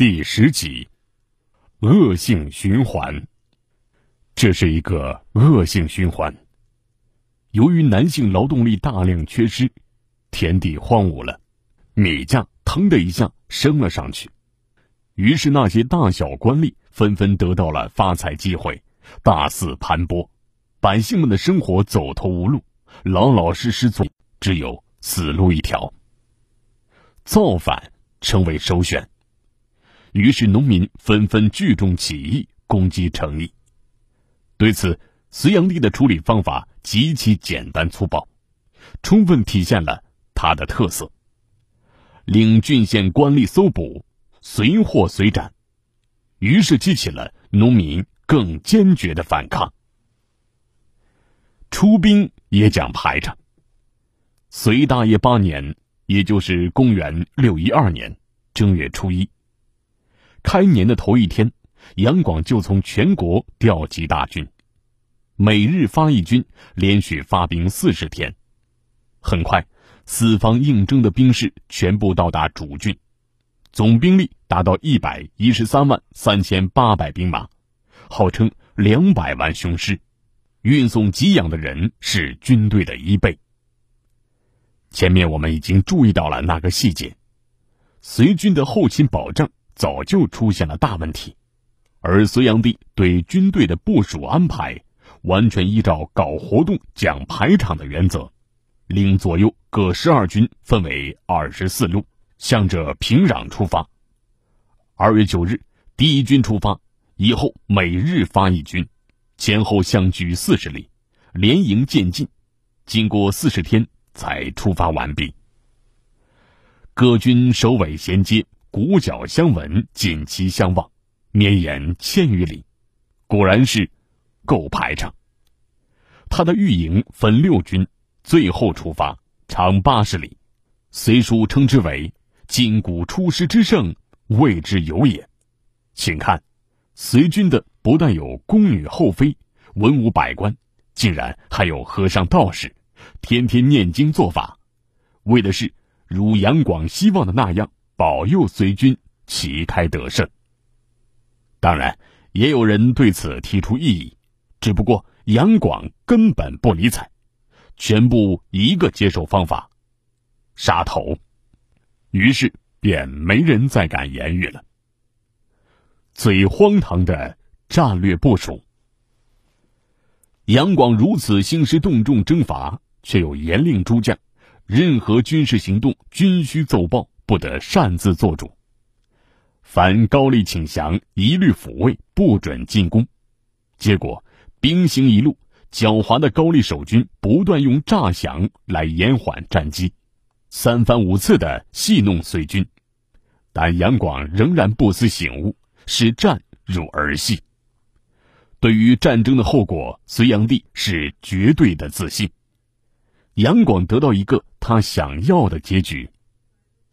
第十集，恶性循环。这是一个恶性循环。由于男性劳动力大量缺失，田地荒芜了，米价腾的一下升了上去，于是那些大小官吏纷纷得到了发财机会，大肆盘剥，百姓们的生活走投无路，老老实实做，只有死路一条。造反成为首选。于是，农民纷纷聚众起义，攻击城邑。对此，隋炀帝的处理方法极其简单粗暴，充分体现了他的特色。令郡县官吏搜捕，随获随斩，于是激起了农民更坚决的反抗。出兵也讲排场。隋大业八年，也就是公元六一二年正月初一。开年的头一天，杨广就从全国调集大军，每日发一军，连续发兵四十天。很快，四方应征的兵士全部到达主郡，总兵力达到一百一十三万三千八百兵马，号称两百万雄师，运送给养的人是军队的一倍。前面我们已经注意到了那个细节，隋军的后勤保障。早就出现了大问题，而隋炀帝对军队的部署安排，完全依照搞活动讲排场的原则，令左右各十二军分为二十四路，向着平壤出发。二月九日，第一军出发，以后每日发一军，前后相距四十里，连营渐进，经过四十天才出发完毕。各军首尾衔接。鼓角相闻，锦旗相望，绵延千余里，果然是够排场。他的御营分六军，最后出发，长八十里，隋书称之为“金鼓出师之胜，谓之有也”。请看，隋军的不但有宫女后妃、文武百官，竟然还有和尚道士，天天念经做法，为的是如杨广希望的那样。保佑隋军旗开得胜。当然，也有人对此提出异议，只不过杨广根本不理睬，全部一个接受方法：杀头。于是便没人再敢言语了。最荒唐的战略部署。杨广如此兴师动众征伐，却又严令诸将，任何军事行动均需奏报。不得擅自做主，凡高丽请降，一律抚慰，不准进攻。结果兵行一路，狡猾的高丽守军不断用诈降来延缓战机，三番五次的戏弄隋军，但杨广仍然不思醒悟，视战如儿戏。对于战争的后果，隋炀帝是绝对的自信。杨广得到一个他想要的结局。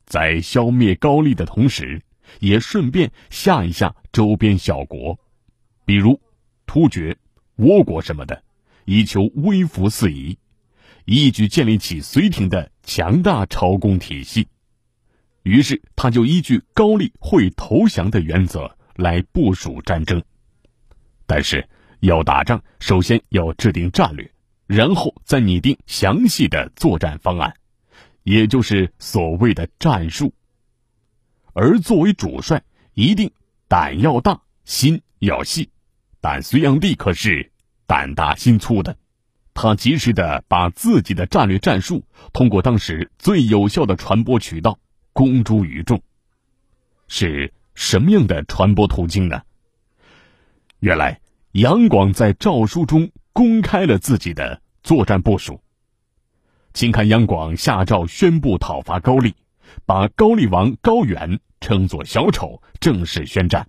在消灭高丽的同时，也顺便吓一吓周边小国，比如突厥、倭国什么的，以求威服四夷，一举建立起隋廷的强大朝贡体系。于是，他就依据高丽会投降的原则来部署战争。但是，要打仗，首先要制定战略，然后再拟定详细的作战方案。也就是所谓的战术，而作为主帅，一定胆要大，心要细。但隋炀帝可是胆大心粗的，他及时的把自己的战略战术通过当时最有效的传播渠道公诸于众。是什么样的传播途径呢？原来杨广在诏书中公开了自己的作战部署。请看杨广下诏宣布讨伐高丽，把高丽王高远称作小丑，正式宣战。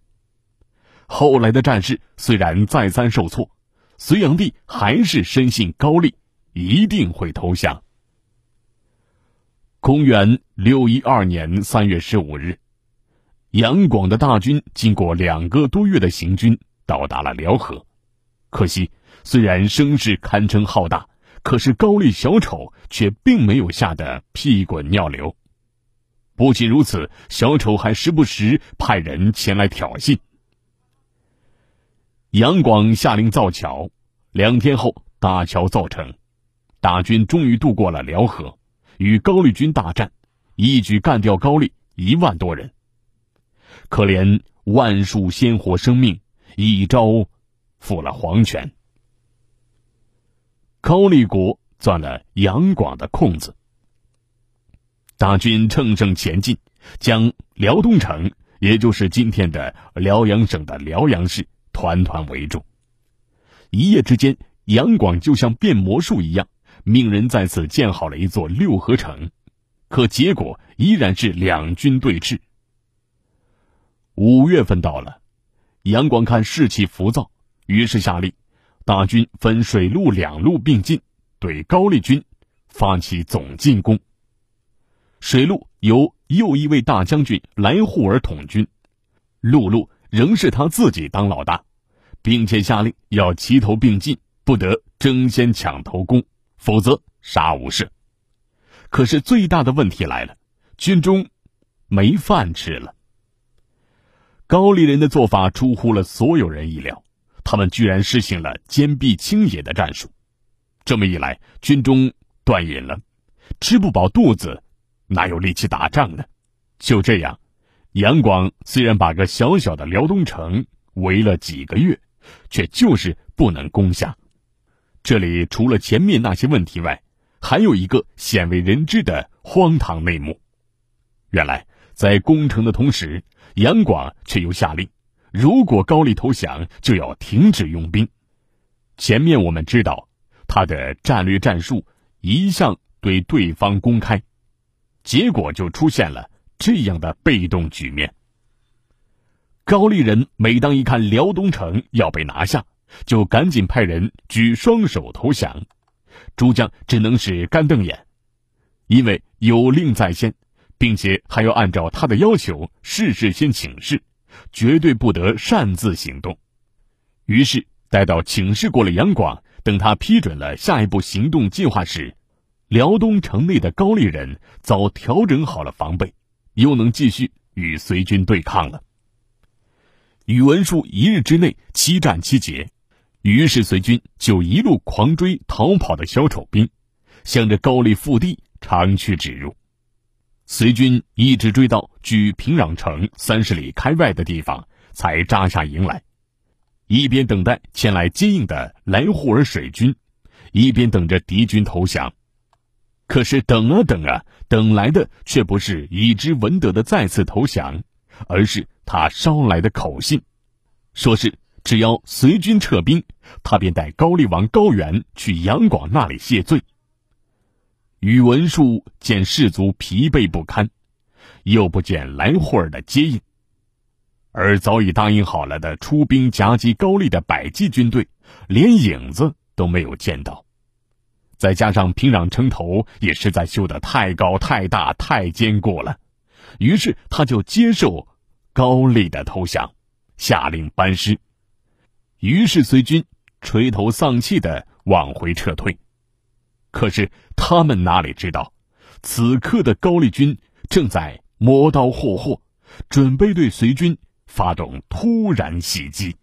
后来的战事虽然再三受挫，隋炀帝还是深信高丽一定会投降。公元六一二年三月十五日，杨广的大军经过两个多月的行军，到达了辽河。可惜，虽然声势堪称浩大。可是高丽小丑却并没有吓得屁滚尿流。不仅如此，小丑还时不时派人前来挑衅。杨广下令造桥，两天后大桥造成，大军终于渡过了辽河，与高丽军大战，一举干掉高丽一万多人。可怜万数鲜活生命，一朝负了黄泉。高丽国钻了杨广的空子。大军乘胜前进，将辽东城，也就是今天的辽阳省的辽阳市，团团围住。一夜之间，杨广就像变魔术一样，命人在此建好了一座六合城。可结果依然是两军对峙。五月份到了，杨广看士气浮躁，于是下令，大军分水陆两路并进，对高丽军发起总进攻。水路由右一位大将军来护尔统军，陆路仍是他自己当老大，并且下令要齐头并进，不得争先抢头功，否则杀无赦。可是最大的问题来了，军中没饭吃了。高丽人的做法出乎了所有人意料，他们居然实行了坚壁清野的战术。这么一来，军中断饮了，吃不饱肚子。哪有力气打仗呢？就这样，杨广虽然把个小小的辽东城围了几个月，却就是不能攻下。这里除了前面那些问题外，还有一个鲜为人知的荒唐内幕。原来，在攻城的同时，杨广却又下令，如果高丽投降，就要停止用兵。前面我们知道，他的战略战术一向对对方公开。结果就出现了这样的被动局面。高丽人每当一看辽东城要被拿下，就赶紧派人举双手投降，诸将只能是干瞪眼，因为有令在先，并且还要按照他的要求事事先请示，绝对不得擅自行动。于是待到请示过了杨广，等他批准了下一步行动计划时。辽东城内的高丽人早调整好了防备，又能继续与隋军对抗了。宇文述一日之内七战七捷，于是隋军就一路狂追逃跑的小丑兵，向着高丽腹地长驱直入。隋军一直追到距平壤城三十里开外的地方，才扎下营来，一边等待前来接应的来护尔水军，一边等着敌军投降。可是等啊等啊，等来的却不是已知文德的再次投降，而是他捎来的口信，说是只要随军撤兵，他便带高丽王高原去杨广那里谢罪。宇文述见士卒疲惫不堪，又不见来霍尔的接应，而早已答应好了的出兵夹击高丽的百济军队，连影子都没有见到。再加上平壤城头也实在修得太高、太大、太坚固了，于是他就接受高丽的投降，下令班师。于是隋军垂头丧气的往回撤退。可是他们哪里知道，此刻的高丽军正在磨刀霍霍，准备对隋军发动突然袭击。